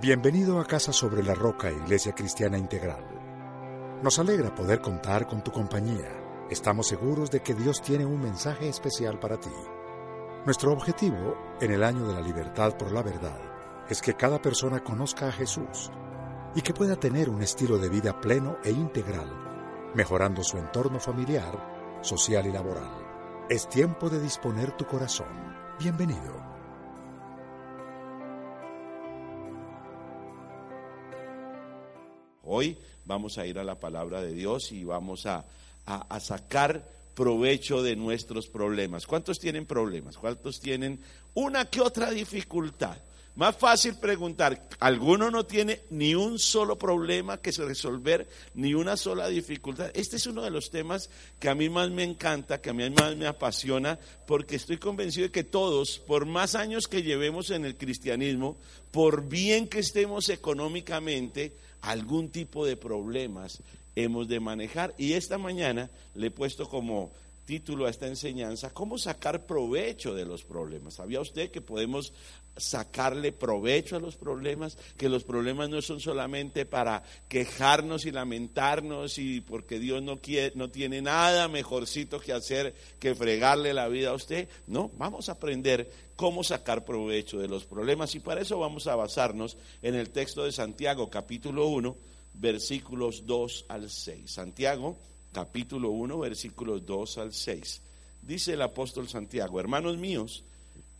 Bienvenido a Casa sobre la Roca, Iglesia Cristiana Integral. Nos alegra poder contar con tu compañía. Estamos seguros de que Dios tiene un mensaje especial para ti. Nuestro objetivo en el año de la libertad por la verdad es que cada persona conozca a Jesús y que pueda tener un estilo de vida pleno e integral, mejorando su entorno familiar, social y laboral. Es tiempo de disponer tu corazón. Bienvenido. Hoy vamos a ir a la palabra de Dios y vamos a, a, sacar provecho de nuestros problemas. ¿Cuántos tienen problemas? ¿Cuántos tienen una que otra dificultad? Más fácil preguntar, ¿alguno no tiene ni un solo problema que resolver, ni una sola dificultad? Este es uno de los temas que a mí más me encanta, que a mí más me apasiona, porque estoy convencido de que todos, por más años que llevemos en el cristianismo, por bien que estemos económicamente, algún tipo de problemas hemos de manejar. Y esta mañana le he puesto como título a esta enseñanza, ¿cómo sacar provecho de los problemas? ¿Sabía usted que podemos sacarle provecho a los problemas? Que los problemas no son solamente para quejarnos y lamentarnos y porque Dios no, quiere, no tiene nada mejorcito que hacer que fregarle la vida a usted. No, vamos a aprender cómo sacar provecho de los problemas y para eso vamos a basarnos en el texto de Santiago capítulo 1 versículos 2 al 6. Santiago capítulo 1, versículos 2 al 6. Dice el apóstol Santiago, hermanos míos,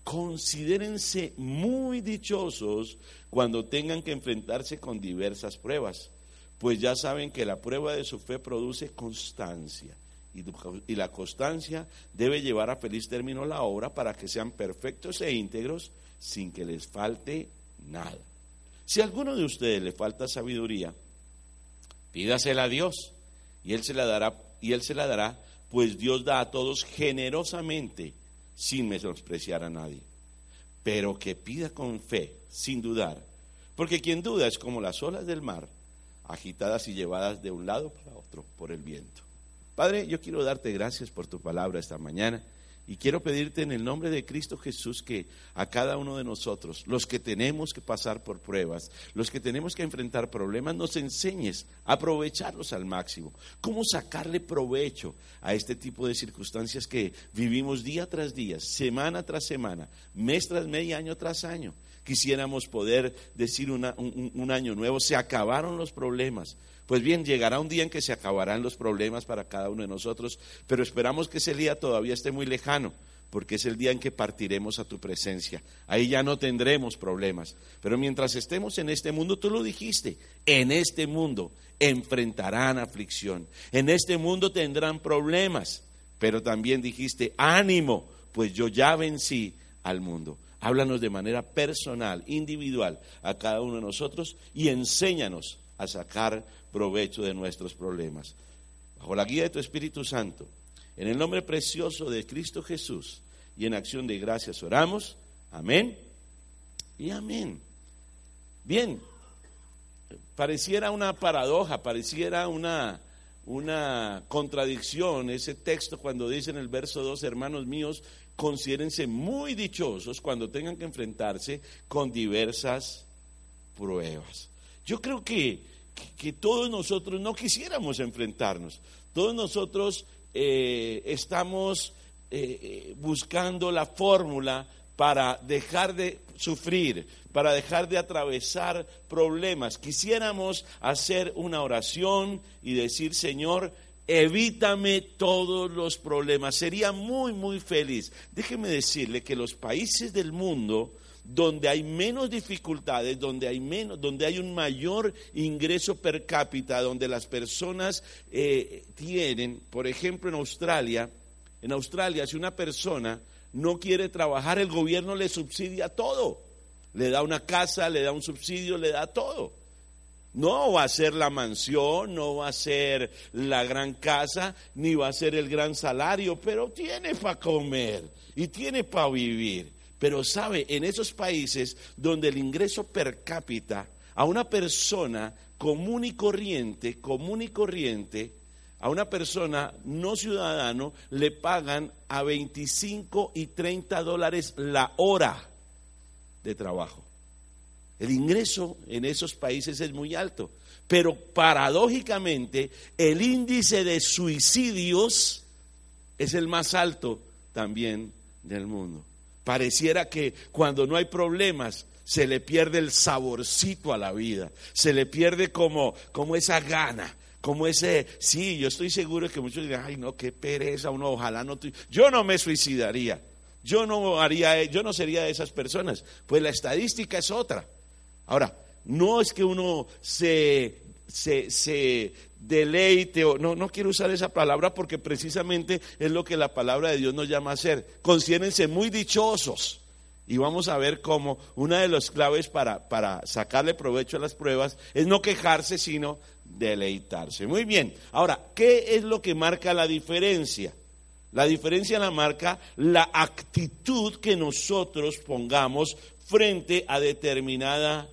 considérense muy dichosos cuando tengan que enfrentarse con diversas pruebas, pues ya saben que la prueba de su fe produce constancia. Y, la constancia debe llevar a feliz término la obra para que sean perfectos e íntegros sin que les falte nada. Si a alguno de ustedes le falta sabiduría, pídasela a Dios y él se la dará y él se la dará, pues Dios da a todos generosamente sin menospreciar a nadie. Pero que pida con fe, sin dudar, porque quien duda es como las olas del mar, agitadas y llevadas de un lado para otro por el viento. Padre, yo quiero darte gracias por tu palabra esta mañana. Y quiero pedirte en el nombre de Cristo Jesús que a cada uno de nosotros, los que tenemos que pasar por pruebas, los que tenemos que enfrentar problemas, nos enseñes a aprovecharlos al máximo. Cómo sacarle provecho a este tipo de circunstancias que vivimos día tras día, semana tras semana, mes tras mes y año tras año. Quisiéramos poder decir un, un año nuevo, se acabaron los problemas, pues bien, llegará un día en que se acabarán los problemas para cada uno de nosotros, pero esperamos que ese día todavía esté muy lejano, porque es el día en que partiremos a tu presencia. Ahí ya no tendremos problemas. Pero mientras estemos en este mundo, tú lo dijiste, en este mundo enfrentarán aflicción, en este mundo tendrán problemas, pero también dijiste, ánimo, pues yo ya vencí al mundo. Háblanos de manera personal, individual, a cada uno de nosotros y enséñanos a sacar provecho de nuestros problemas. Bajo la guía de tu Espíritu Santo, en el nombre precioso de Cristo Jesús y en acción de gracias oramos. Amén y amén. Bien, pareciera una paradoja, pareciera una, una contradicción ese texto cuando dice en el verso 2, hermanos míos, considérense muy dichosos cuando tengan que enfrentarse con diversas pruebas. Yo creo que que todos nosotros no quisiéramos enfrentarnos. Todos nosotros eh, estamos eh, buscando la fórmula para dejar de sufrir, para dejar de atravesar problemas. Quisiéramos hacer una oración y decir, Señor, evítame todos los problemas. Sería muy, muy feliz. Déjeme decirle que los países del mundo donde hay menos dificultades, donde hay, menos, donde hay un mayor ingreso per cápita, donde las personas eh, tienen, por ejemplo en Australia, en Australia si una persona no quiere trabajar, el gobierno le subsidia todo, le da una casa, le da un subsidio, le da todo. No va a ser la mansión, no va a ser la gran casa, ni va a ser el gran salario, pero tiene para comer y tiene para vivir. Pero sabe, en esos países donde el ingreso per cápita a una persona común y corriente, común y corriente, a una persona no ciudadano le pagan a 25 y 30 dólares la hora de trabajo. El ingreso en esos países es muy alto. Pero paradójicamente el índice de suicidios es el más alto también del mundo. Pareciera que cuando no hay problemas se le pierde el saborcito a la vida, se le pierde como, como esa gana, como ese, sí, yo estoy seguro que muchos dirán, ay no, qué pereza, uno ojalá no, yo no me suicidaría, yo no haría, yo no sería de esas personas, pues la estadística es otra. Ahora, no es que uno se, se, deleite, o no, no quiero usar esa palabra porque precisamente es lo que la palabra de Dios nos llama a hacer. Considérense muy dichosos. Y vamos a ver cómo una de las claves para, para sacarle provecho a las pruebas es no quejarse, sino deleitarse. Muy bien. Ahora, ¿qué es lo que marca la diferencia? La diferencia la marca la actitud que nosotros pongamos frente a determinada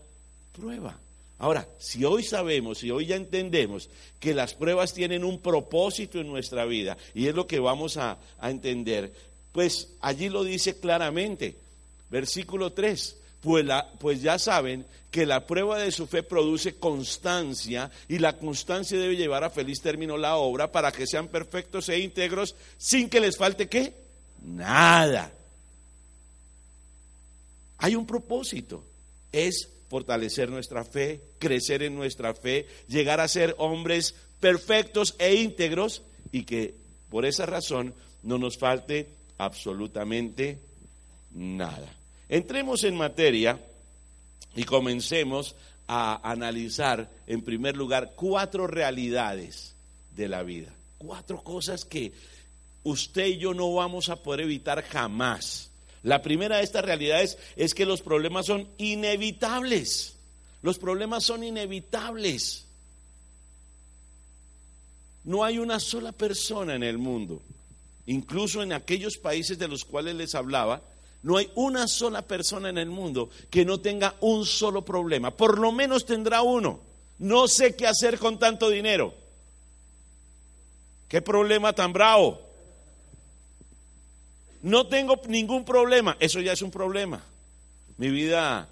prueba. Ahora, si hoy sabemos, si hoy ya entendemos que las pruebas tienen un propósito en nuestra vida, y es lo que vamos a, entender, pues allí lo dice claramente. Versículo 3. Pues, pues, ya saben que la prueba de su fe produce constancia y la constancia debe llevar a feliz término la obra para que sean perfectos e íntegros sin que les falte qué? Nada. Hay un propósito, es fortalecer nuestra fe, crecer en nuestra fe, llegar a ser hombres perfectos e íntegros y que por esa razón no nos falte absolutamente nada. Entremos en materia y comencemos a analizar, en primer lugar, cuatro realidades de la vida. Cuatro cosas que usted y yo no vamos a poder evitar jamás. La primera de estas realidades es que los problemas son inevitables. Los problemas son inevitables. No hay una sola persona en el mundo, incluso en aquellos países de los cuales les hablaba, no hay una sola persona en el mundo que no tenga un solo problema. Por lo menos tendrá uno. No sé qué hacer con tanto dinero. ¿Qué problema tan bravo? No tengo ningún problema. Eso ya es un problema. Mi vida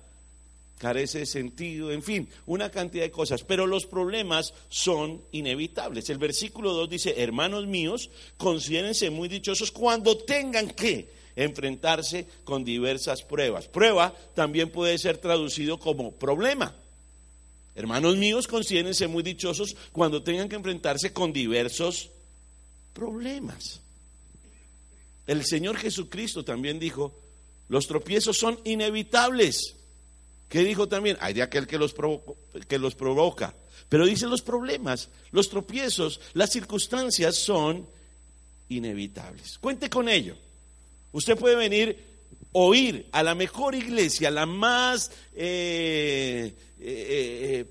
carece de sentido, en fin, una cantidad de cosas. Pero los problemas son inevitables. El versículo 2 dice, hermanos míos, considérense muy dichosos cuando tengan que enfrentarse con diversas pruebas. Prueba también puede ser traducido como problema. Hermanos míos, considérense muy dichosos cuando tengan que enfrentarse con diversos problemas. El Señor Jesucristo también dijo, los tropiezos son inevitables. ¿Qué dijo también? Hay de aquel que los, provoca. Pero dice los problemas, los tropiezos, las circunstancias son inevitables. Cuente con ello. Usted puede venir, oír a la mejor iglesia, la más eh, eh, eh,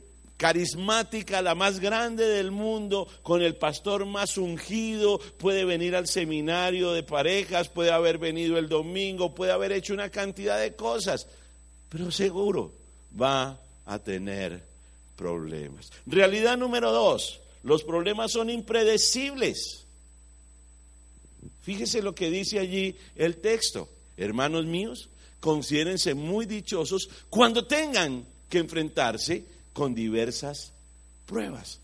carismática, la más grande del mundo, con el pastor más ungido, puede venir al seminario de parejas, puede haber venido el domingo, puede haber hecho una cantidad de cosas, pero seguro va a tener problemas. Realidad número dos, los problemas son impredecibles. Fíjese lo que dice allí el texto. Hermanos míos, considérense muy dichosos cuando tengan que enfrentarse con diversas pruebas.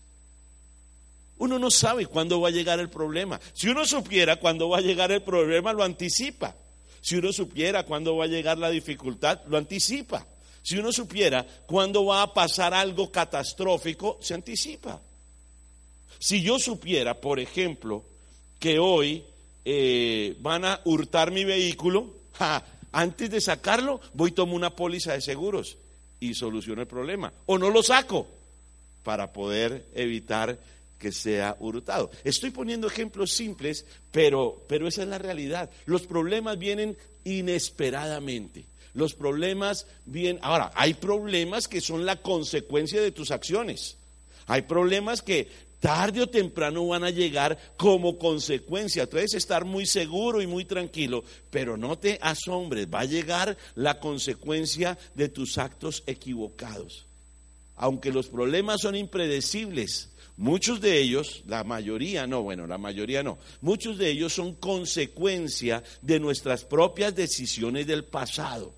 Uno no sabe cuándo va a llegar el problema. Si uno supiera cuándo va a llegar el problema, lo anticipa. Si uno supiera cuándo va a llegar la dificultad, lo anticipa. Si uno supiera cuándo va a pasar algo catastrófico, se anticipa. Si yo supiera, por ejemplo, que hoy eh, van a hurtar mi vehículo, antes de sacarlo voy y tomo una póliza de seguros y soluciono el problema. O no lo saco para poder evitar que sea hurtado. Estoy poniendo ejemplos simples, pero, pero esa es la realidad. Los problemas vienen inesperadamente. Los problemas vienen... Ahora, hay problemas que son la consecuencia de tus acciones. Hay problemas que tarde o temprano van a llegar como consecuencia. Tú debes estar muy seguro y muy tranquilo, pero no te asombres, va a llegar la consecuencia de tus actos equivocados. Aunque los problemas son impredecibles, muchos de ellos, la mayoría no, bueno, la mayoría no, muchos de ellos son consecuencia de nuestras propias decisiones del pasado.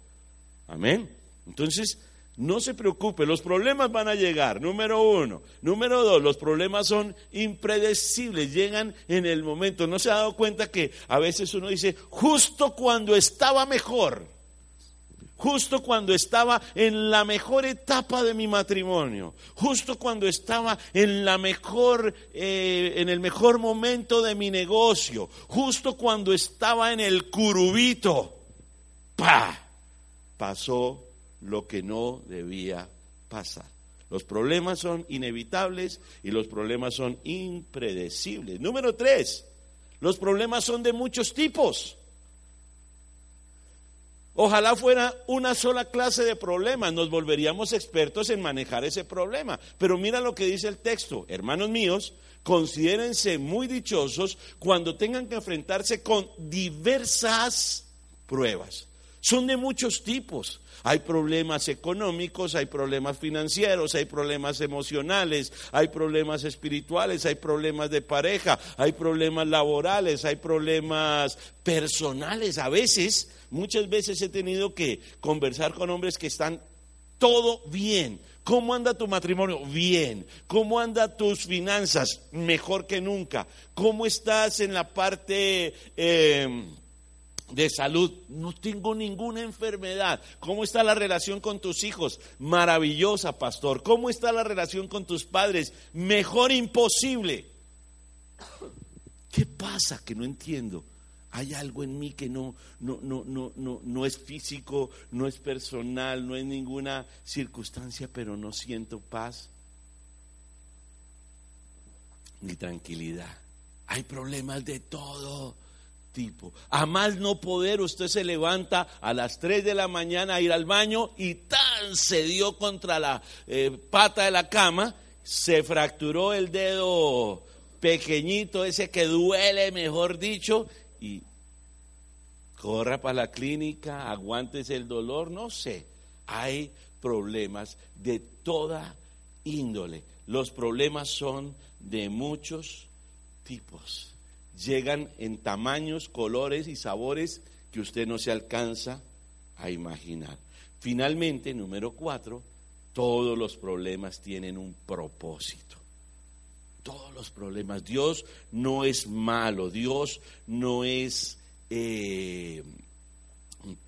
Amén. Entonces, No se preocupe, los problemas van a llegar, número uno. Número dos, los problemas son impredecibles, llegan en el momento. ¿No se ha dado cuenta que a veces uno dice, justo cuando estaba mejor, justo cuando estaba en la mejor etapa de mi matrimonio, justo cuando estaba en la mejor, eh, en el mejor momento de mi negocio, justo cuando estaba en el curubito, ¡pa! Pasó lo que no debía pasar. Los problemas son inevitables y los problemas son impredecibles. Número tres, los problemas son de muchos tipos. Ojalá fuera una sola clase de problemas, nos volveríamos expertos en manejar ese problema. Pero mira lo que dice el texto, hermanos míos, considérense muy dichosos cuando tengan que enfrentarse con diversas pruebas. Son de muchos tipos. Hay problemas económicos, hay problemas financieros, hay problemas emocionales, hay problemas espirituales, hay problemas de pareja, hay problemas laborales, hay problemas personales. A veces, muchas veces he tenido que conversar con hombres que están todo bien. ¿Cómo anda tu matrimonio? Bien. ¿Cómo anda tus finanzas? Mejor que nunca. ¿Cómo estás en la parte... Eh, de salud, no tengo ninguna enfermedad. ¿Cómo está la relación con tus hijos? Maravillosa, pastor. ¿Cómo está la relación con tus padres? Mejor imposible. ¿Qué pasa que no entiendo? Hay algo en mí que no, no, no, no, no, no es físico, no es personal, no es ninguna circunstancia, pero no siento paz ni tranquilidad. Hay problemas de todo tipo. A más no poder, usted se levanta a las 3 de la mañana a ir al baño y tan se dio contra la eh, pata de la cama, se fracturó el dedo pequeñito, ese que duele, mejor dicho, y corra para la clínica, aguantes el dolor, no sé. Hay problemas de toda índole. Los problemas son de muchos tipos llegan en tamaños, colores y sabores que usted no se alcanza a imaginar. Finalmente, número cuatro, todos los problemas tienen un propósito. Todos los problemas. Dios no es malo, Dios no es eh,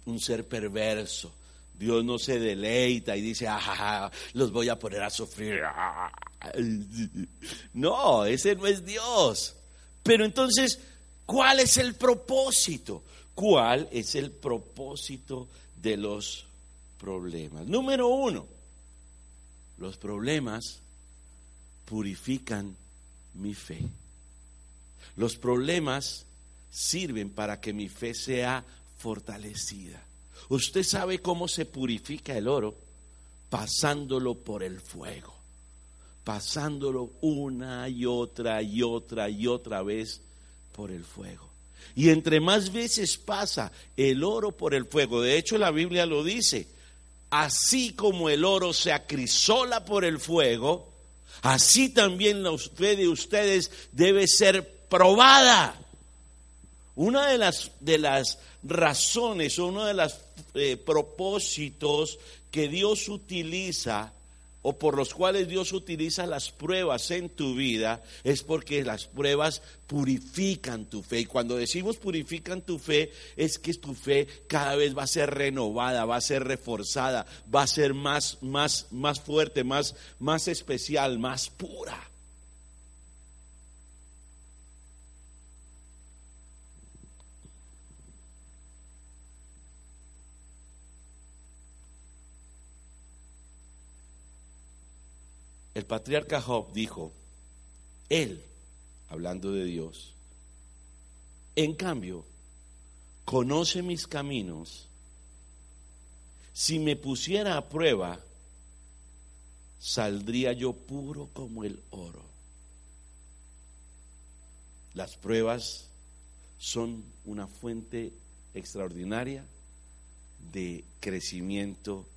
un ser perverso. Dios no se deleita y dice, ah, los voy a poner a sufrir. No, ese no es Dios. Pero entonces, ¿cuál es el propósito? ¿Cuál es el propósito de los problemas? Número uno, los problemas purifican mi fe. Los problemas sirven para que mi fe sea fortalecida. Usted sabe cómo se purifica el oro pasándolo por el fuego pasándolo una y otra y otra y otra vez por el fuego. Y entre más veces pasa el oro por el fuego, de hecho la Biblia lo dice, así como el oro se acrisola por el fuego, así también la fe de ustedes debe ser probada. Una de las, de las razones uno de los eh, propósitos que Dios utiliza o por los cuales Dios utiliza las pruebas en tu vida es porque las pruebas purifican tu fe. Y cuando decimos purifican tu fe, es que tu fe cada vez va a ser renovada, va a ser reforzada, va a ser más, más, más fuerte, más, más especial, más pura. El patriarca Job dijo, él, hablando de Dios, en cambio, conoce mis caminos, si me pusiera a prueba, saldría yo puro como el oro. Las pruebas son una fuente extraordinaria de crecimiento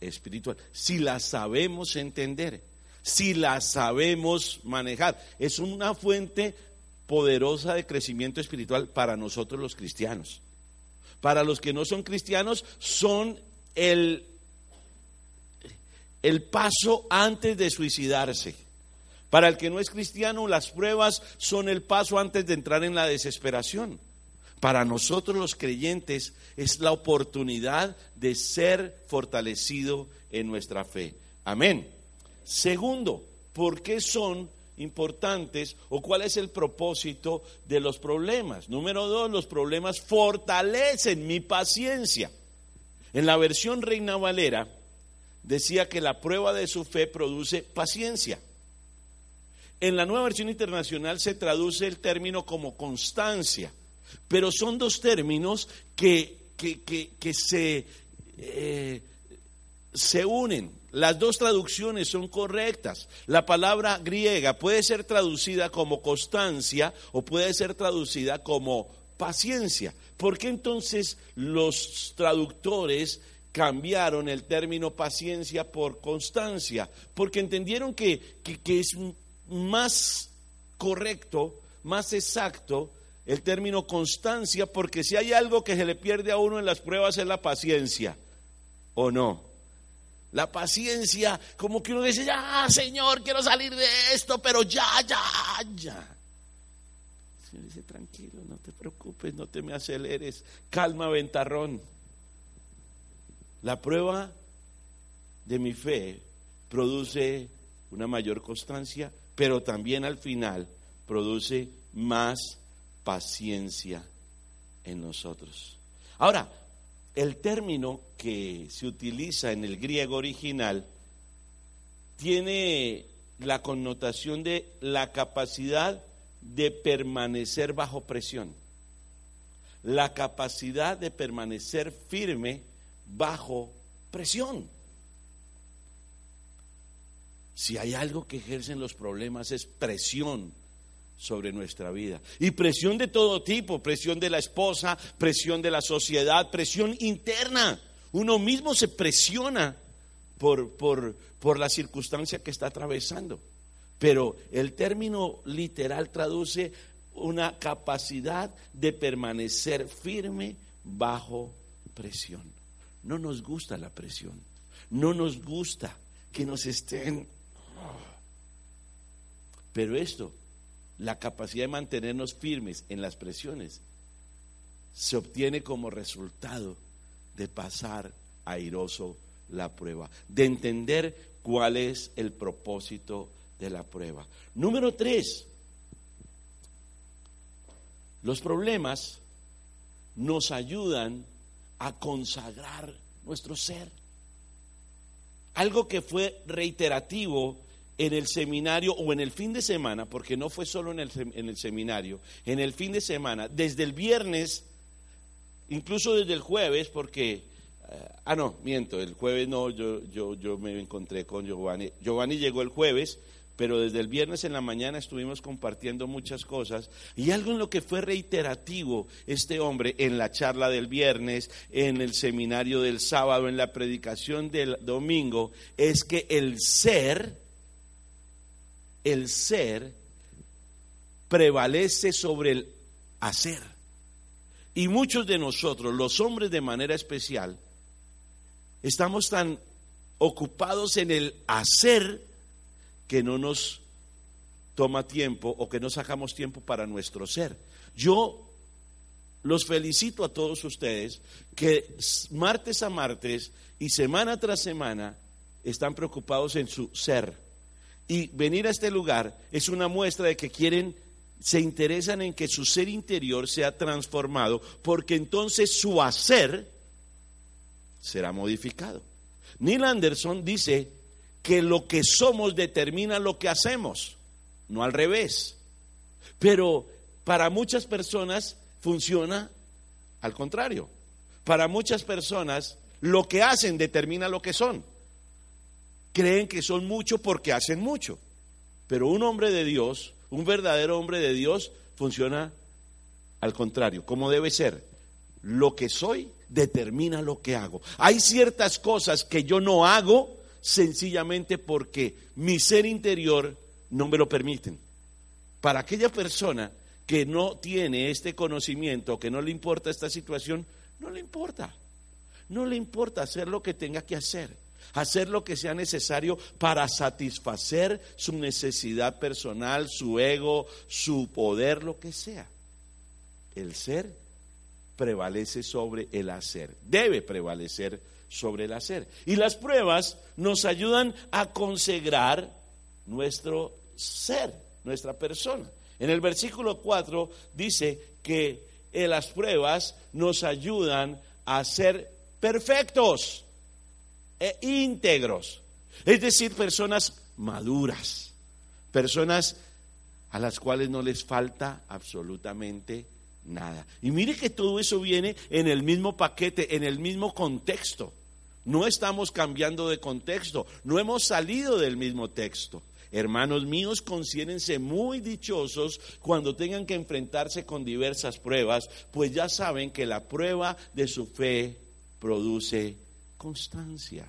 espiritual, si las sabemos entender si la sabemos manejar. Es una fuente poderosa de crecimiento espiritual para nosotros los cristianos. Para los que no son cristianos son el el paso antes de suicidarse. Para el que no es cristiano, las pruebas son el paso antes de entrar en la desesperación. Para nosotros los creyentes es la oportunidad de ser fortalecido en nuestra fe. Amén. Segundo, ¿por qué son importantes o cuál es el propósito de los problemas? Número dos, los problemas fortalecen mi paciencia. En la versión Reina Valera decía que la prueba de su fe produce paciencia. En la nueva versión internacional se traduce el término como constancia, pero son dos términos que, que, se, eh, se unen. Las dos traducciones son correctas. La palabra griega puede ser traducida como constancia o puede ser traducida como paciencia. ¿Por qué entonces los traductores cambiaron el término paciencia por constancia? Porque entendieron que, que, es más correcto, más exacto el término constancia, porque si hay algo que se le pierde a uno en las pruebas es la paciencia, ¿o no? La paciencia, como que uno dice, ya, Señor, quiero salir de esto, pero ya, ya, ya. El Señor dice, tranquilo, no te preocupes, no te me aceleres, calma, ventarrón. La prueba de mi fe produce una mayor constancia, pero también al final produce más paciencia en nosotros. Ahora, el término que se utiliza en el griego original tiene la connotación de la capacidad de permanecer bajo presión, la capacidad de permanecer firme bajo presión. Si hay algo que ejercen los problemas es presión sobre nuestra vida. Y presión de todo tipo, presión de la esposa, presión de la sociedad, presión interna. Uno mismo se presiona por, por, por la circunstancia que está atravesando. Pero el término literal traduce una capacidad de permanecer firme bajo presión. No nos gusta la presión. No nos gusta que nos estén... Pero esto la capacidad de mantenernos firmes en las presiones se obtiene como resultado de pasar airoso la prueba, de entender cuál es el propósito de la prueba. Número tres, los problemas nos ayudan a consagrar nuestro ser. Algo que fue reiterativo en el seminario o en el fin de semana, porque no fue solo en el, en el seminario, en el fin de semana, desde el viernes, incluso desde el jueves, porque, eh, ah, no, miento, el jueves no, yo, yo, yo me encontré con Giovanni. Giovanni llegó el jueves, pero desde el viernes en la mañana estuvimos compartiendo muchas cosas y algo en lo que fue reiterativo este hombre en la charla del viernes, en el seminario del sábado, en la predicación del domingo, es que el ser el ser prevalece sobre el hacer. Y muchos de nosotros, los hombres de manera especial, estamos tan ocupados en el hacer que no nos toma tiempo o que no sacamos tiempo para nuestro ser. Yo los felicito a todos ustedes que martes a martes y semana tras semana están preocupados en su ser. Y venir a este lugar es una muestra de que quieren, se interesan en que su ser interior sea transformado, porque entonces su hacer será modificado. Neil Anderson dice que lo que somos determina lo que hacemos, no al revés. Pero para muchas personas funciona al contrario. Para muchas personas lo que hacen determina lo que son creen que son mucho porque hacen mucho. Pero un hombre de Dios, un verdadero hombre de Dios, funciona al contrario, como debe ser. Lo que soy determina lo que hago. Hay ciertas cosas que yo no hago sencillamente porque mi ser interior no me lo permiten. Para aquella persona que no tiene este conocimiento, que no le importa esta situación, no le importa. No le importa hacer lo que tenga que hacer. Hacer lo que sea necesario para satisfacer su necesidad personal, su ego, su poder, lo que sea. El ser prevalece sobre el hacer, debe prevalecer sobre el hacer. Y las pruebas nos ayudan a consagrar nuestro ser, nuestra persona. En el versículo 4 dice que en las pruebas nos ayudan a ser perfectos e íntegros. Es decir, personas maduras, personas a las cuales no les falta absolutamente nada. Y mire que todo eso viene en el mismo paquete, en el mismo contexto. No estamos cambiando de contexto, no hemos salido del mismo texto. Hermanos míos, considérense muy dichosos cuando tengan que enfrentarse con diversas pruebas, pues ya saben que la prueba de su fe produce constancia.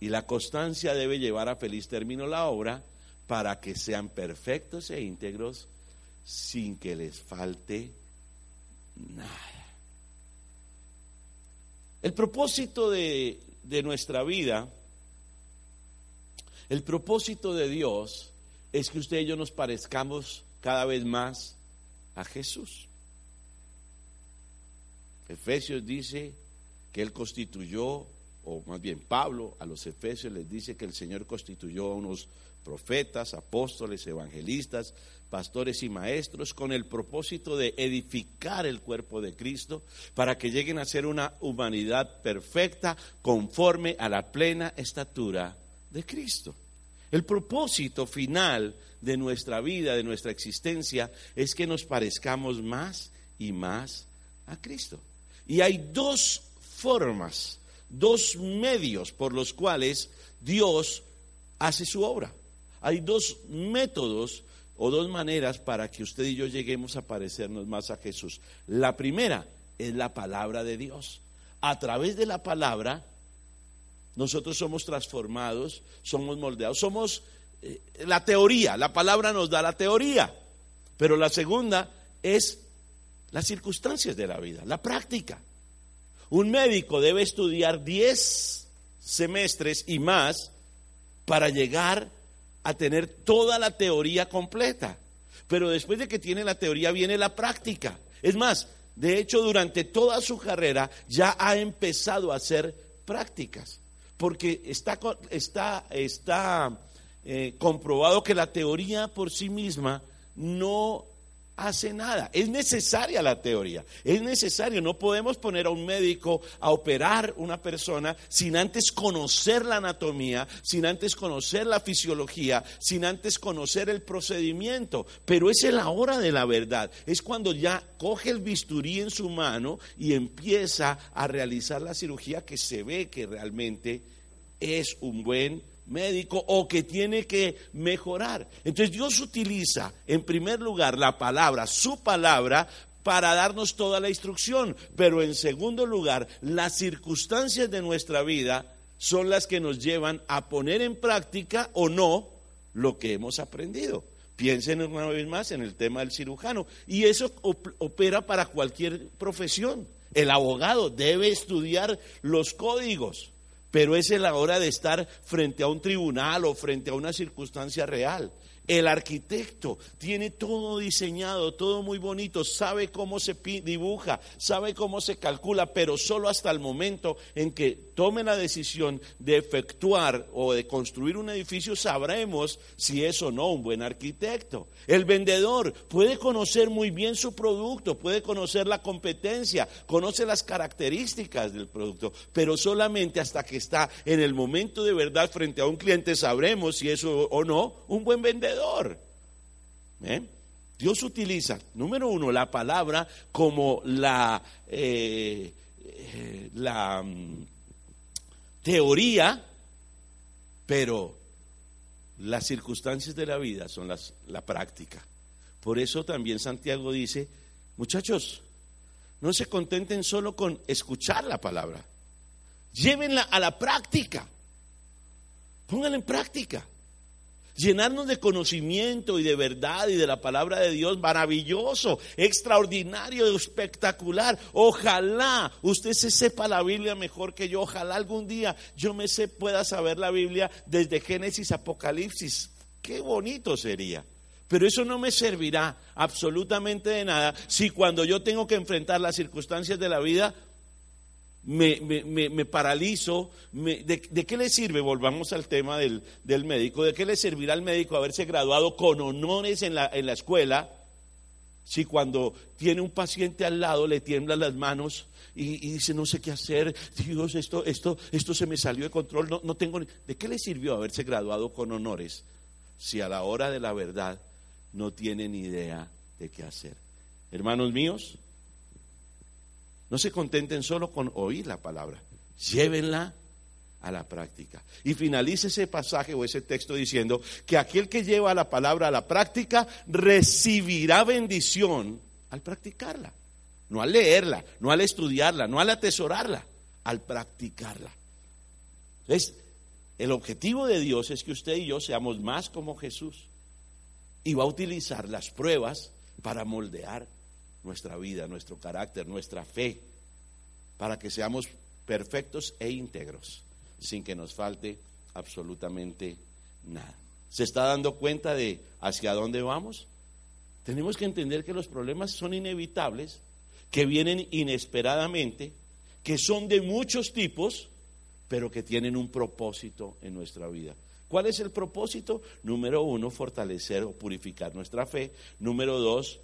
Y la constancia debe llevar a feliz término la obra para que sean perfectos e íntegros sin que les falte nada. El propósito de, de nuestra vida, el propósito de Dios es que usted y yo nos parezcamos cada vez más a Jesús. Efesios dice que Él constituyó, o más bien Pablo a los Efesios les dice que el Señor constituyó a unos profetas, apóstoles, evangelistas, pastores y maestros con el propósito de edificar el cuerpo de Cristo para que lleguen a ser una humanidad perfecta conforme a la plena estatura de Cristo. El propósito final de nuestra vida, de nuestra existencia, es que nos parezcamos más y más a Cristo. Y hay dos formas, dos medios por los cuales Dios hace su obra. Hay dos métodos o dos maneras para que usted y yo lleguemos a parecernos más a Jesús. La primera es la palabra de Dios. A través de la palabra, nosotros somos transformados, somos moldeados, somos eh, la teoría, la palabra nos da la teoría, pero la segunda es las circunstancias de la vida, la práctica. Un médico debe estudiar 10 semestres y más para llegar a tener toda la teoría completa. Pero después de que tiene la teoría viene la práctica. Es más, de hecho, durante toda su carrera ya ha empezado a hacer prácticas, porque está, está, está eh, comprobado que la teoría por sí misma no hace nada. Es necesaria la teoría, es necesario. No podemos poner a un médico a operar una persona sin antes conocer la anatomía, sin antes conocer la fisiología, sin antes conocer el procedimiento. Pero es la hora de la verdad, es cuando ya coge el bisturí en su mano y empieza a realizar la cirugía que se ve que realmente es un buen médico o que tiene que mejorar. Entonces Dios utiliza en primer lugar la palabra, su palabra, para darnos toda la instrucción, pero en segundo lugar, las circunstancias de nuestra vida son las que nos llevan a poner en práctica o no lo que hemos aprendido. Piensen una vez más en el tema del cirujano. Y eso opera para cualquier profesión. El abogado debe estudiar los códigos pero es la hora de estar frente a un tribunal o frente a una circunstancia real. El arquitecto tiene todo diseñado, todo muy bonito, sabe cómo se dibuja, sabe cómo se calcula, pero solo hasta el momento en que tome la decisión de efectuar o de construir un edificio sabremos si es o no un buen arquitecto. El vendedor puede conocer muy bien su producto, puede conocer la competencia, conoce las características del producto, pero solamente hasta que está en el momento de verdad frente a un cliente sabremos si es o no un buen vendedor. ¿Eh? Dios utiliza, número uno, la palabra como la, eh, eh, la mm, teoría, pero las circunstancias de la vida son las, la práctica. Por eso también Santiago dice, muchachos, no se contenten solo con escuchar la palabra, llévenla a la práctica, pónganla en práctica. Llenarnos de conocimiento y de verdad y de la palabra de Dios, maravilloso, extraordinario, espectacular. Ojalá usted se sepa la Biblia mejor que yo, ojalá algún día yo me sé, pueda saber la Biblia desde Génesis, Apocalipsis. Qué bonito sería. Pero eso no me servirá absolutamente de nada si cuando yo tengo que enfrentar las circunstancias de la vida me, me, paralizo. de, qué le sirve? Volvamos al tema del, médico. ¿De qué le servirá al médico haberse graduado con honores en la, en la escuela si cuando tiene un paciente al lado le tiemblan las manos y, dice no sé qué hacer, Dios, esto, esto, esto se me salió de control, no, no tengo... ¿De qué le sirvió haberse graduado con honores si a la hora de la verdad no tiene ni idea de qué hacer? Hermanos míos, no se contenten solo con oír la palabra, llévenla a la práctica. Y finalice ese pasaje o ese texto diciendo que aquel que lleva la palabra a la práctica recibirá bendición al practicarla. No al leerla, no al estudiarla, no al atesorarla, al practicarla. Entonces, el objetivo de Dios es que usted y yo seamos más como Jesús. Y va a utilizar las pruebas para moldear nuestra vida, nuestro carácter, nuestra fe, para que seamos perfectos e íntegros, sin que nos falte absolutamente nada. ¿Se está dando cuenta de hacia dónde vamos? Tenemos que entender que los problemas son inevitables, que vienen inesperadamente, que son de muchos tipos, pero que tienen un propósito en nuestra vida. ¿Cuál es el propósito? Número uno, fortalecer o purificar nuestra fe. Número dos,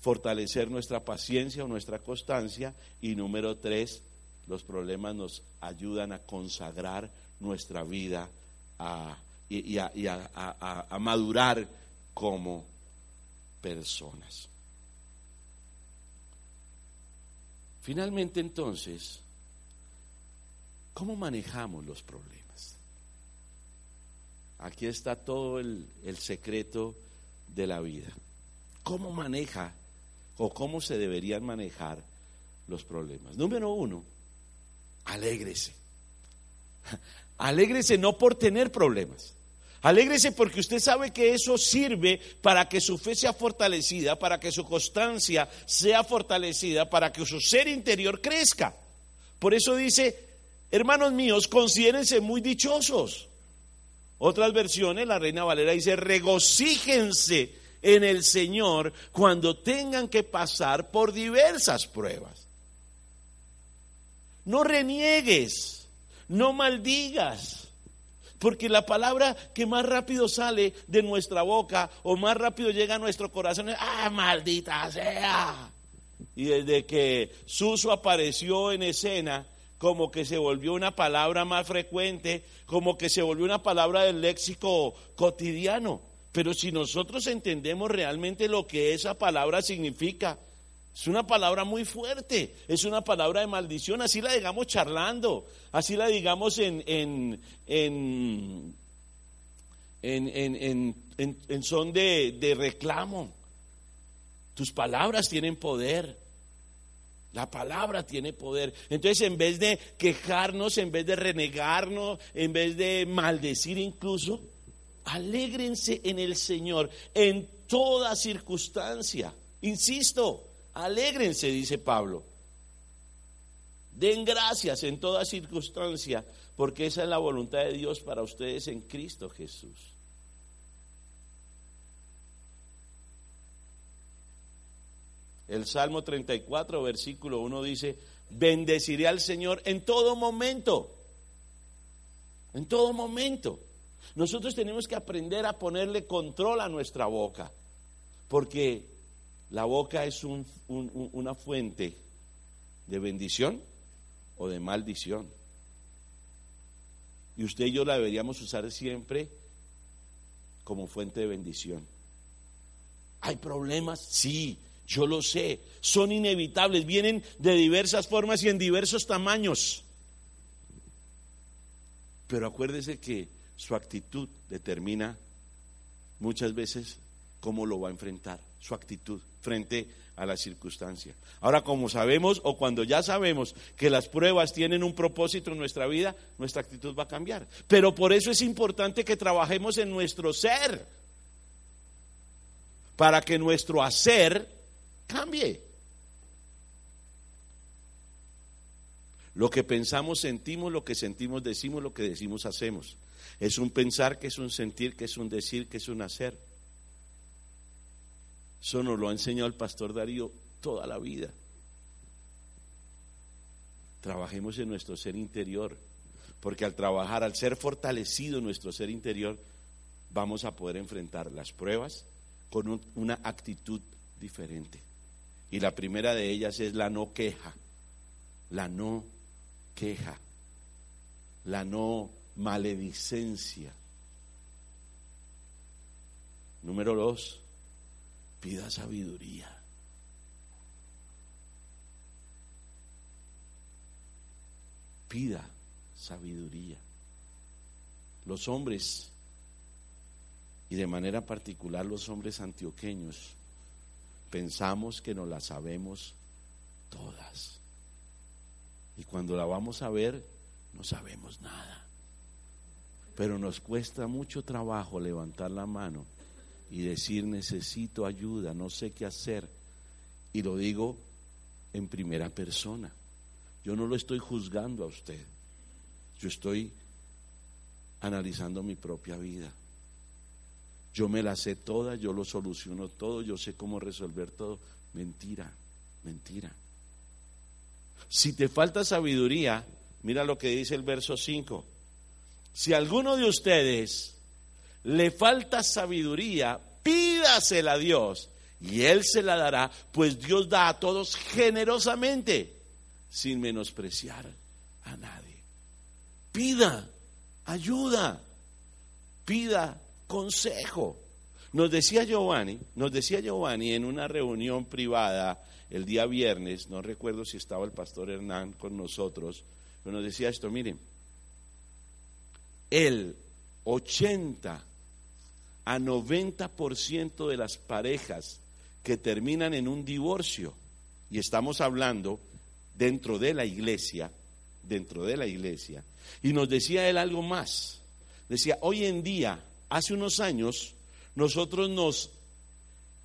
fortalecer nuestra paciencia o nuestra constancia. Y número tres, los problemas nos ayudan a consagrar nuestra vida y, a, madurar como personas. Finalmente entonces, ¿cómo manejamos los problemas? Aquí está todo el, el secreto de la vida. ¿Cómo maneja o cómo se deberían manejar los problemas. Número uno, alégrese. Alégrese no por tener problemas. Alégrese porque usted sabe que eso sirve para que su fe sea fortalecida, para que su constancia sea fortalecida, para que su ser interior crezca. Por eso dice, hermanos míos, considérense muy dichosos. Otras versiones, la Reina Valera dice, regocíjense en el Señor cuando tengan que pasar por diversas pruebas. No reniegues, no maldigas, porque la palabra que más rápido sale de nuestra boca o más rápido llega a nuestro corazón es, ah, maldita sea. Y desde que Suso apareció en escena, como que se volvió una palabra más frecuente, como que se volvió una palabra del léxico cotidiano. Pero si nosotros entendemos realmente lo que esa palabra significa, es una palabra muy fuerte, es una palabra de maldición, así la digamos charlando, así la digamos en, en, en, en son de, de reclamo. Tus palabras tienen poder. La palabra tiene poder. Entonces, en vez de quejarnos, en vez de renegarnos, en vez de maldecir incluso, Alégrense en el Señor en toda circunstancia. Insisto, alégrense, dice Pablo. Den gracias en toda circunstancia, porque esa es la voluntad de Dios para ustedes en Cristo Jesús. El Salmo 34, versículo 1 dice, bendeciré al Señor en todo momento. En todo momento. Nosotros tenemos que aprender a ponerle control a nuestra boca, porque la boca es una fuente de bendición o de maldición. Y usted y yo la deberíamos usar siempre como fuente de bendición. ¿Hay problemas? Sí, yo lo sé. Son inevitables, vienen de diversas formas y en diversos tamaños. Pero acuérdese que su actitud determina muchas veces cómo lo va a enfrentar, su actitud frente a la circunstancia. Ahora, como sabemos o cuando ya sabemos que las pruebas tienen un propósito en nuestra vida, nuestra actitud va a cambiar. Pero por eso es importante que trabajemos en nuestro ser, para que nuestro hacer cambie. Lo que pensamos, sentimos, lo que sentimos, decimos, lo que decimos, hacemos. Es un pensar que es un sentir, que es un decir, que es un hacer. Eso nos lo ha enseñado el pastor Darío toda la vida. Trabajemos en nuestro ser interior, porque al trabajar, al ser fortalecido nuestro ser interior, vamos a poder enfrentar las pruebas con una actitud diferente. Y la primera de ellas es la no queja, la no queja, la no maledicencia. Número dos, pida sabiduría. Pida sabiduría. Los hombres, y de manera particular los hombres antioqueños, pensamos que no la sabemos todas. Y cuando la vamos a ver, no sabemos nada. Pero nos cuesta mucho trabajo levantar la mano y decir necesito ayuda, no sé qué hacer. Y lo digo en primera persona. Yo no lo estoy juzgando a usted. Yo estoy analizando mi propia vida. Yo me la sé toda, yo lo soluciono todo, yo sé cómo resolver todo. Mentira, mentira. Si te falta sabiduría, mira lo que dice el verso 5. Si a alguno de ustedes le falta sabiduría, pídasela a Dios y Él se la dará, pues Dios da a todos generosamente, sin menospreciar a nadie. Pida ayuda, pida consejo. Nos decía Giovanni, nos decía Giovanni en una reunión privada el día viernes, no recuerdo si estaba el pastor Hernán con nosotros, pero nos decía esto, miren, el 80 a 90% de las parejas que terminan en un divorcio, y estamos hablando dentro de la iglesia, dentro de la iglesia, y nos decía él algo más, decía, hoy en día, hace unos años, nosotros nos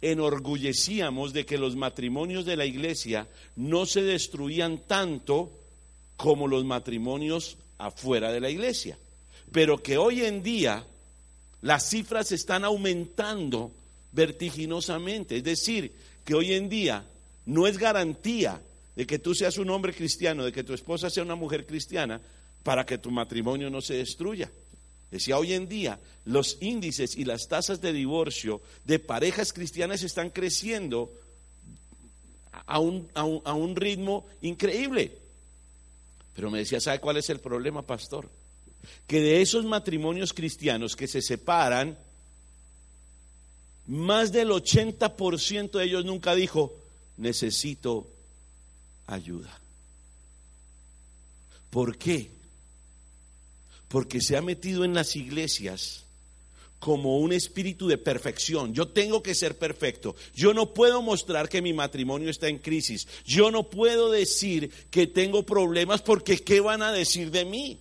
enorgullecíamos de que los matrimonios de la iglesia no se destruían tanto como los matrimonios afuera de la iglesia pero que hoy en día las cifras están aumentando vertiginosamente. Es decir, que hoy en día no es garantía de que tú seas un hombre cristiano, de que tu esposa sea una mujer cristiana, para que tu matrimonio no se destruya. Decía, hoy en día los índices y las tasas de divorcio de parejas cristianas están creciendo a un, a un ritmo increíble. Pero me decía, ¿sabe cuál es el problema, pastor? Que de esos matrimonios cristianos que se separan, más del 80% de ellos nunca dijo, necesito ayuda. ¿Por qué? Porque se ha metido en las iglesias como un espíritu de perfección. Yo tengo que ser perfecto. Yo no puedo mostrar que mi matrimonio está en crisis. Yo no puedo decir que tengo problemas porque ¿qué van a decir de mí?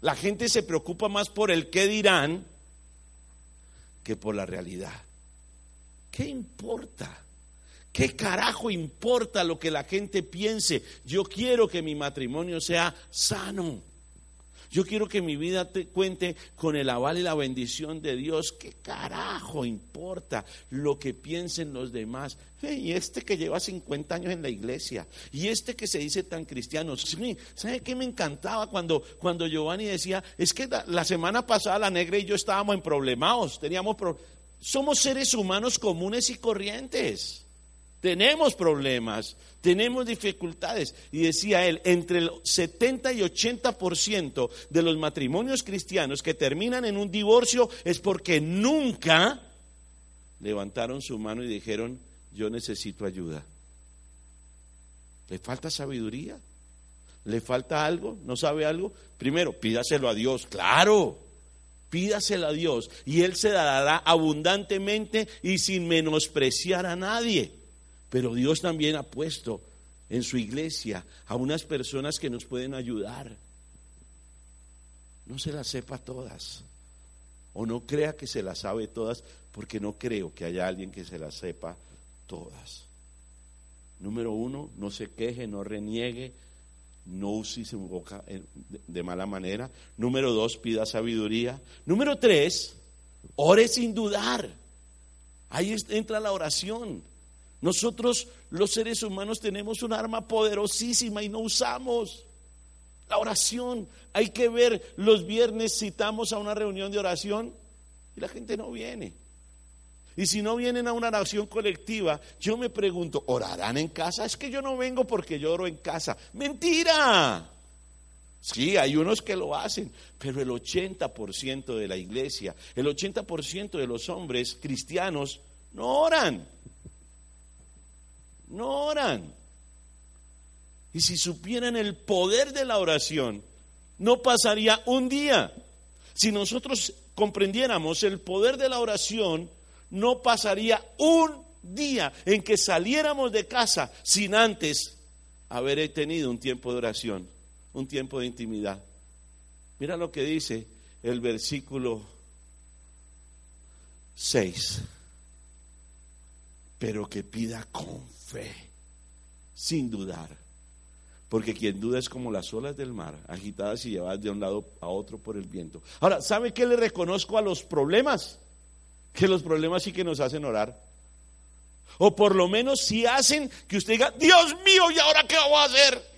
La gente se preocupa más por el qué dirán que por la realidad. ¿Qué importa? ¿Qué carajo importa lo que la gente piense? Yo quiero que mi matrimonio sea sano. Yo quiero que mi vida te cuente con el aval y la bendición de Dios. ¿Qué carajo importa lo que piensen los demás? y este que lleva 50 años en la iglesia, y este que se dice tan cristiano. ¿Sabe qué me encantaba cuando, cuando Giovanni decía? Es que la, semana pasada la negra y yo estábamos en problemados, teníamos somos seres humanos comunes y corrientes. Tenemos problemas, tenemos dificultades. Y decía él, entre el 70 y 80% de los matrimonios cristianos que terminan en un divorcio es porque nunca levantaron su mano y dijeron, yo necesito ayuda. ¿Le falta sabiduría? ¿Le falta algo? ¿No sabe algo? Primero, pídaselo a Dios, claro. Pídaselo a Dios y Él se dará abundantemente y sin menospreciar a nadie. Pero Dios también ha puesto en su iglesia a unas personas que nos pueden ayudar. No se las sepa todas. O no crea que se las sabe todas, porque no creo que haya alguien que se las sepa todas. Número uno, no se queje, no reniegue, no use su boca de mala manera. Número dos, pida sabiduría. Número tres, ore sin dudar. Ahí entra la oración. Nosotros los seres humanos tenemos un arma poderosísima y no usamos. La oración. Hay que ver, los viernes citamos a una reunión de oración y la gente no viene. Y si no vienen a una oración colectiva, yo me pregunto, ¿orarán en casa? Es que yo no vengo porque yo oro en casa. Mentira. Sí, hay unos que lo hacen, pero el 80% de la iglesia, el 80% de los hombres cristianos no oran. No oran. Y si supieran el poder de la oración, no pasaría un día. Si nosotros comprendiéramos el poder de la oración, no pasaría un día en que saliéramos de casa sin antes haber tenido un tiempo de oración, un tiempo de intimidad. Mira lo que dice el versículo 6. Pero que pida con fe, sin dudar. Porque quien duda es como las olas del mar, agitadas y llevadas de un lado a otro por el viento. Ahora, ¿sabe qué le reconozco a los problemas? que los problemas sí que nos hacen orar. O por lo menos si hacen que usted diga, Dios mío, ¿y ahora qué voy a hacer?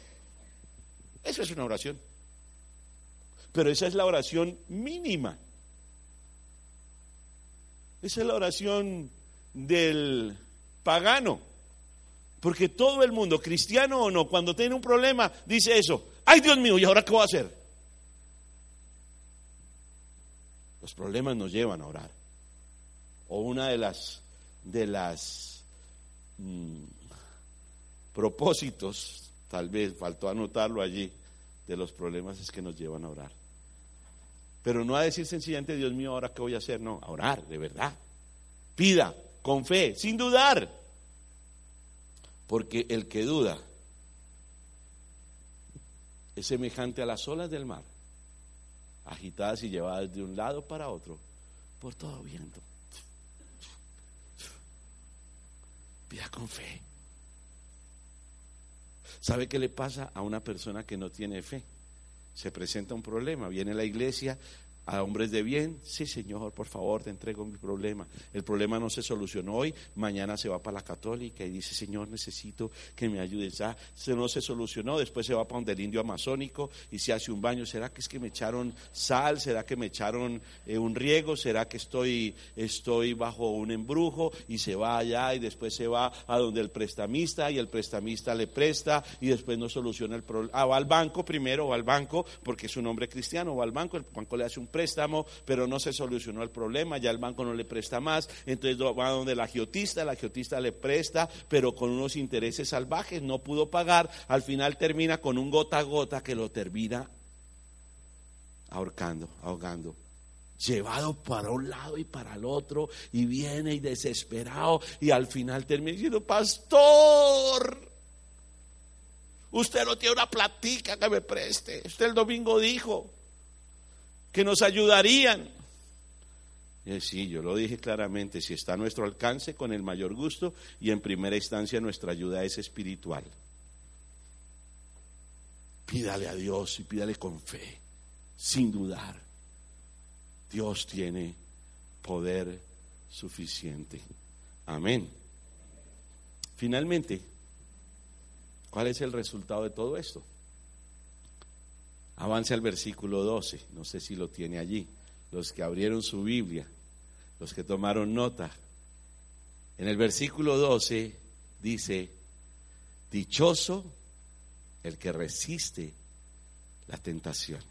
Eso es una oración. Pero esa es la oración mínima. Esa es la oración del pagano. Porque todo el mundo, cristiano o no, cuando tiene un problema, dice eso. Ay, Dios mío, ¿y ahora qué voy a hacer? Los problemas nos llevan a orar o una de las de mm, propósitos, tal vez faltó anotarlo allí, de los problemas es que nos llevan a orar. Pero no a decir sencillamente, Dios mío, ahora qué voy a hacer, no, a orar, de verdad. Pida, con fe, sin dudar. Porque el que duda es semejante a las olas del mar, agitadas y llevadas de un lado para otro por todo viento. Pida con fe. ¿Sabe qué le pasa a una persona que no tiene fe? Se presenta un problema, viene a la iglesia, a hombres de bien, sí Señor, por favor, te entrego mi problema. El problema no se solucionó hoy, mañana se va para la católica y dice, Señor, necesito que me ayudes. Ya se no se solucionó, después se va para donde el indio amazónico y se hace un baño. ¿Será que es que me echaron sal? ¿Será que me echaron eh, un riego? ¿Será que estoy, estoy bajo un embrujo? Y se va allá y después se va a donde el prestamista y el prestamista le presta y después no soluciona el problema. Ah, va al banco primero, va al banco porque es un hombre cristiano, va al banco, el banco le hace un préstamo, pero no se solucionó el problema, ya el banco no le presta más, entonces va donde la agiotista, la agiotista le presta, pero con unos intereses salvajes, no pudo pagar, al final termina con un gota a gota que lo termina ahorcando, ahogando. Llevado para un lado y para el otro, y viene y desesperado, y al final termina diciendo, pastor, usted no tiene una platica que me preste, usted el domingo dijo, que nos ayudarían. Sí, yo lo dije claramente, si está a nuestro alcance, con el mayor gusto, y en primera instancia nuestra ayuda es espiritual. Pídale a Dios y pídale con fe, sin dudar. Dios tiene poder suficiente. Amén. Finalmente, ¿cuál es el resultado de todo esto? Avance al versículo 12, no sé si lo tiene allí. Los que abrieron su Biblia, los que tomaron nota. En el versículo 12 dice, dichoso el que resiste la tentación.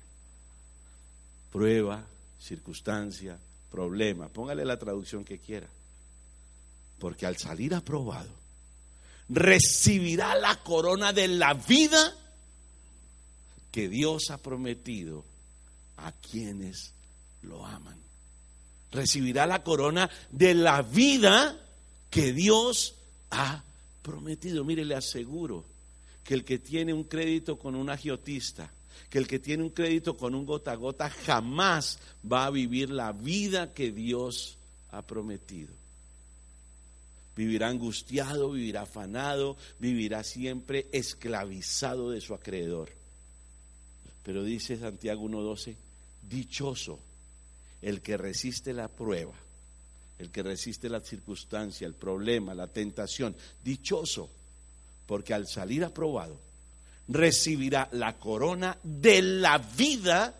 Prueba, circunstancia, problema. Póngale la traducción que quiera. Porque al salir aprobado, recibirá la corona de la vida que Dios ha prometido a quienes lo aman. Recibirá la corona de la vida que Dios ha prometido. Mire, le aseguro que el que tiene un crédito con un agiotista, que el que tiene un crédito con un gota a gota, jamás va a vivir la vida que Dios ha prometido. Vivirá angustiado, vivirá afanado, vivirá siempre esclavizado de su acreedor. Pero dice Santiago 1.12, dichoso el que resiste la prueba, el que resiste la circunstancia, el problema, la tentación, dichoso, porque al salir aprobado recibirá la corona de la vida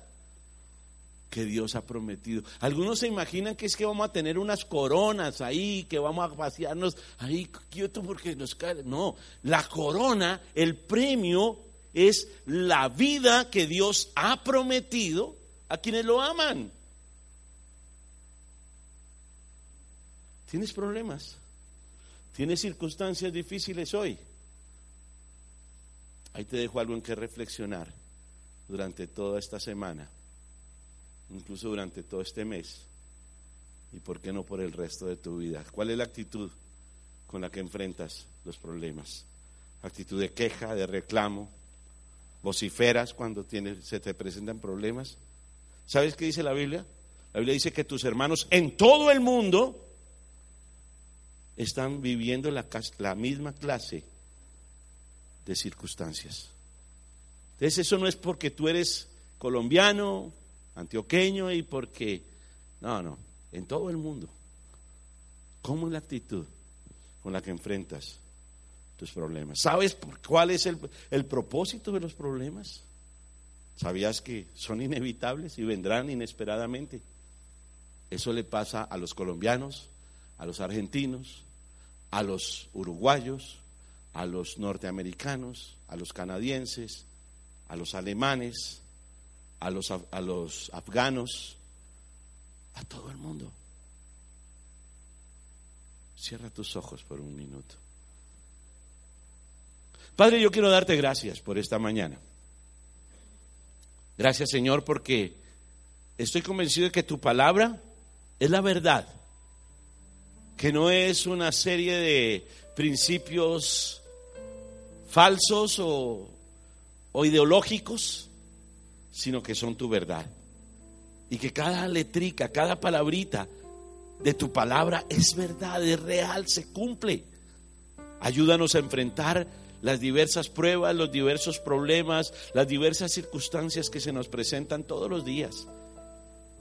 que Dios ha prometido. Algunos se imaginan que es que vamos a tener unas coronas ahí, que vamos a pasearnos ahí quieto porque nos cae. No, la corona, el premio es la vida que Dios ha prometido a quienes lo aman. ¿Tienes problemas? ¿Tienes circunstancias difíciles hoy? Ahí te dejo algo en que reflexionar durante toda esta semana incluso durante todo este mes, y por qué no por el resto de tu vida. ¿Cuál es la actitud con la que enfrentas los problemas? Actitud de queja, de reclamo, vociferas cuando tienes, se te presentan problemas. ¿Sabes qué dice la Biblia? La Biblia dice que tus hermanos en todo el mundo están viviendo la, la misma clase de circunstancias. Entonces eso no es porque tú eres colombiano, antioqueño y porque, no, no, en todo el mundo. ¿Cómo es la actitud con la que enfrentas tus problemas? ¿Sabes cuál es el, el propósito de los problemas? ¿Sabías que son inevitables y vendrán inesperadamente? Eso le pasa a los colombianos, a los argentinos, a los uruguayos, a los norteamericanos, a los canadienses, a los alemanes, a los, a los afganos, a todo el mundo. Cierra tus ojos por un minuto. Padre, yo quiero darte gracias por esta mañana. Gracias Señor porque estoy convencido de que tu palabra es la verdad, que no es una serie de principios falsos o, ideológicos, sino que son tu verdad. Y que cada letrica, cada palabrita de tu palabra es verdad, es real, se cumple. Ayúdanos a enfrentar las diversas pruebas, los diversos problemas, las diversas circunstancias que se nos presentan todos los días.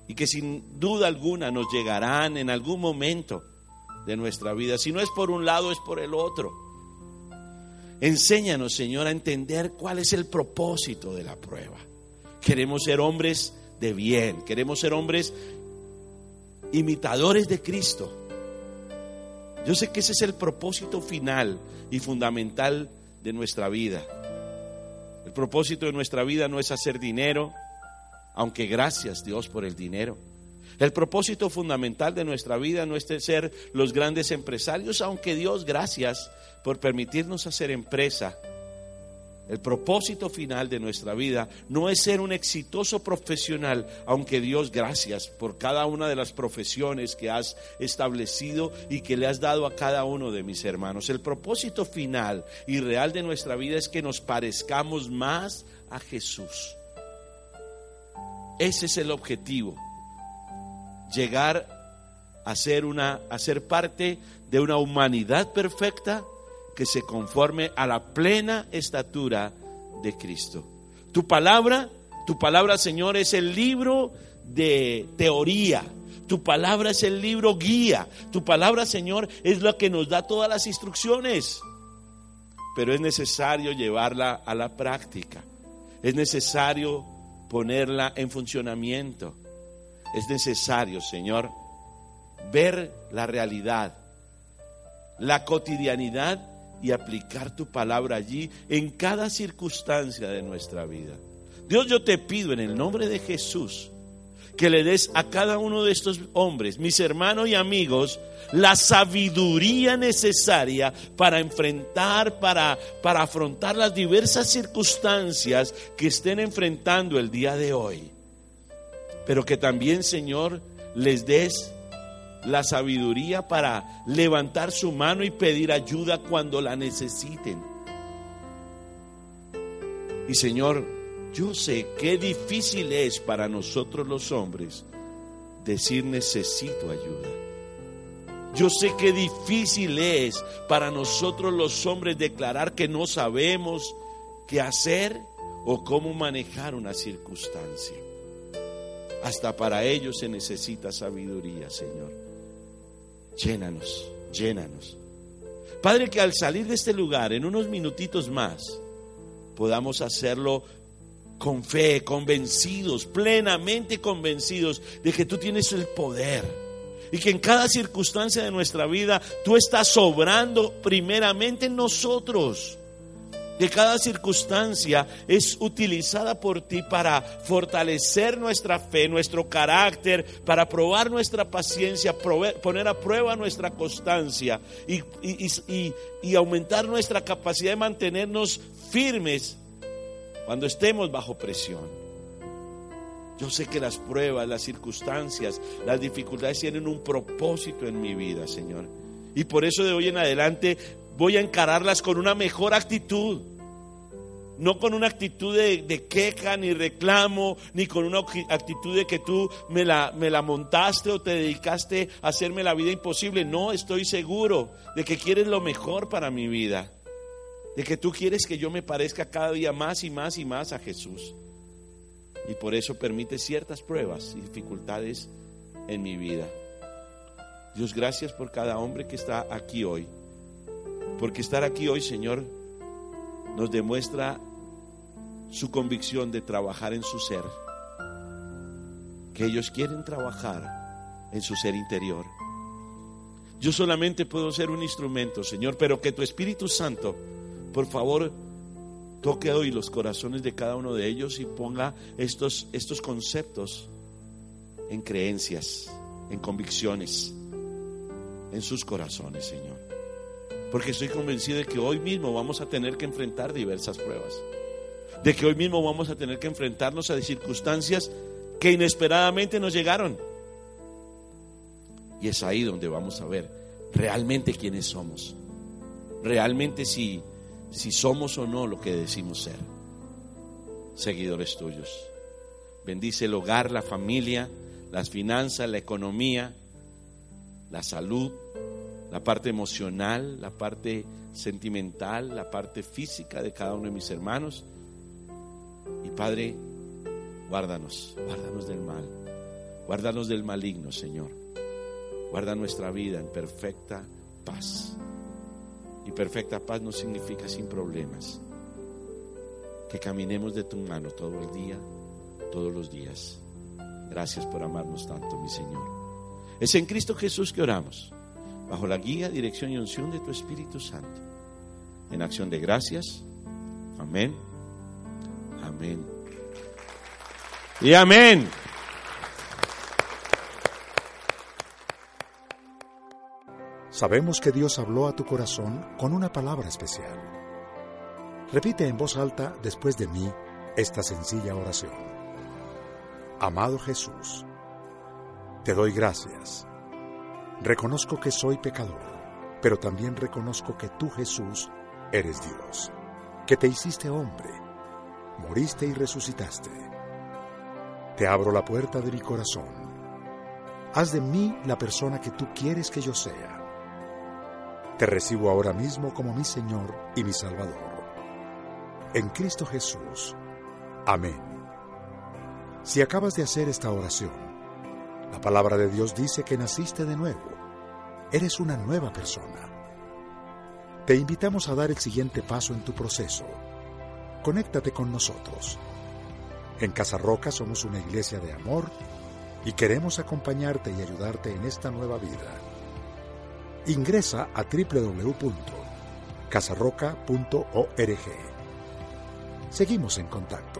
Y que sin duda alguna nos llegarán en algún momento de nuestra vida. Si no es por un lado, es por el otro. Enséñanos, Señor, a entender cuál es el propósito de la prueba. Queremos ser hombres de bien, queremos ser hombres imitadores de Cristo. Yo sé que ese es el propósito final y fundamental de nuestra vida. El propósito de nuestra vida no es hacer dinero, aunque gracias Dios por el dinero. El propósito fundamental de nuestra vida no es ser los grandes empresarios, aunque Dios gracias por permitirnos hacer empresa el propósito final de nuestra vida no es ser un exitoso profesional, aunque Dios gracias por cada una de las profesiones que has establecido y que le has dado a cada uno de mis hermanos. El propósito final y real de nuestra vida es que nos parezcamos más a Jesús. Ese es el objetivo. Llegar a ser una a ser parte de una humanidad perfecta que se conforme a la plena estatura de Cristo. Tu palabra, tu palabra, Señor, es el libro de teoría. Tu palabra es el libro guía. Tu palabra, Señor, es la que nos da todas las instrucciones. Pero es necesario llevarla a la práctica. Es necesario ponerla en funcionamiento. Es necesario, Señor, ver la realidad, la cotidianidad y aplicar tu palabra allí en cada circunstancia de nuestra vida. Dios, yo te pido en el nombre de Jesús que le des a cada uno de estos hombres, mis hermanos y amigos, la sabiduría necesaria para enfrentar, para, para afrontar las diversas circunstancias que estén enfrentando el día de hoy. Pero que también, Señor, les des la sabiduría para levantar su mano y pedir ayuda cuando la necesiten. Y Señor, yo sé qué difícil es para nosotros los hombres decir necesito ayuda. Yo sé qué difícil es para nosotros los hombres declarar que no sabemos qué hacer o cómo manejar una circunstancia. Hasta para ello se necesita sabiduría, Señor. Llénanos, llénanos. Padre, que al salir de este lugar, en unos minutitos más, podamos hacerlo con fe, convencidos, plenamente convencidos de que tú tienes el poder y que en cada circunstancia de nuestra vida tú estás sobrando primeramente en nosotros de cada circunstancia es utilizada por ti para fortalecer nuestra fe, nuestro carácter, para probar nuestra paciencia, poner a prueba nuestra constancia y, y aumentar nuestra capacidad de mantenernos firmes cuando estemos bajo presión. Yo sé que las pruebas, las circunstancias, las dificultades tienen un propósito en mi vida, Señor. Y por eso de hoy en adelante voy a encararlas con una mejor actitud. No con una actitud de, queja, ni reclamo, ni con una actitud de que tú me la, montaste o te dedicaste a hacerme la vida imposible. No, estoy seguro de que quieres lo mejor para mi vida. De que tú quieres que yo me parezca cada día más y más y más a Jesús. Y por eso permite ciertas pruebas y dificultades en mi vida. Dios, gracias por cada hombre que está aquí hoy. Porque estar aquí hoy, Señor, nos demuestra su convicción de trabajar en su ser. Que ellos quieren trabajar en su ser interior. Yo solamente puedo ser un instrumento, Señor, pero que tu Espíritu Santo, por favor, toque hoy los corazones de cada uno de ellos y ponga estos, estos conceptos en creencias, en convicciones, en sus corazones, Señor. Porque estoy convencido de que hoy mismo vamos a tener que enfrentar diversas pruebas. De que hoy mismo vamos a tener que enfrentarnos a circunstancias que inesperadamente nos llegaron. Y es ahí donde vamos a ver realmente quiénes somos. Realmente si, si somos o no lo que decimos ser. Seguidores tuyos. Bendice el hogar, la familia, las finanzas, la economía, la salud, la parte emocional, la parte sentimental, la parte física de cada uno de mis hermanos. Y Padre, guárdanos, guárdanos del mal, guárdanos del maligno, Señor. Guarda nuestra vida en perfecta paz. Y perfecta paz no significa sin problemas. Que caminemos de tu mano todo el día, todos los días. Gracias por amarnos tanto, mi Señor. Es en Cristo Jesús que oramos bajo la guía, dirección y unción de tu Espíritu Santo. En acción de gracias. Amén. Amén. Y amén. Sabemos que Dios habló a tu corazón con una palabra especial. Repite en voz alta después de mí esta sencilla oración. Amado Jesús, te doy gracias Reconozco que soy pecador, pero también reconozco que tú, Jesús, eres Dios, que te hiciste hombre, moriste y resucitaste. Te abro la puerta de mi corazón. Haz de mí la persona que tú quieres que yo sea. Te recibo ahora mismo como mi Señor y mi Salvador. En Cristo Jesús. Amén. Si acabas de hacer esta oración, la palabra de Dios dice que naciste de nuevo. Eres una nueva persona. Te invitamos a dar el siguiente paso en tu proceso. Conéctate con nosotros. En Casa Roca somos una iglesia de amor y queremos acompañarte y ayudarte en esta nueva vida. Ingresa a www.casarroca.org. Seguimos en contacto.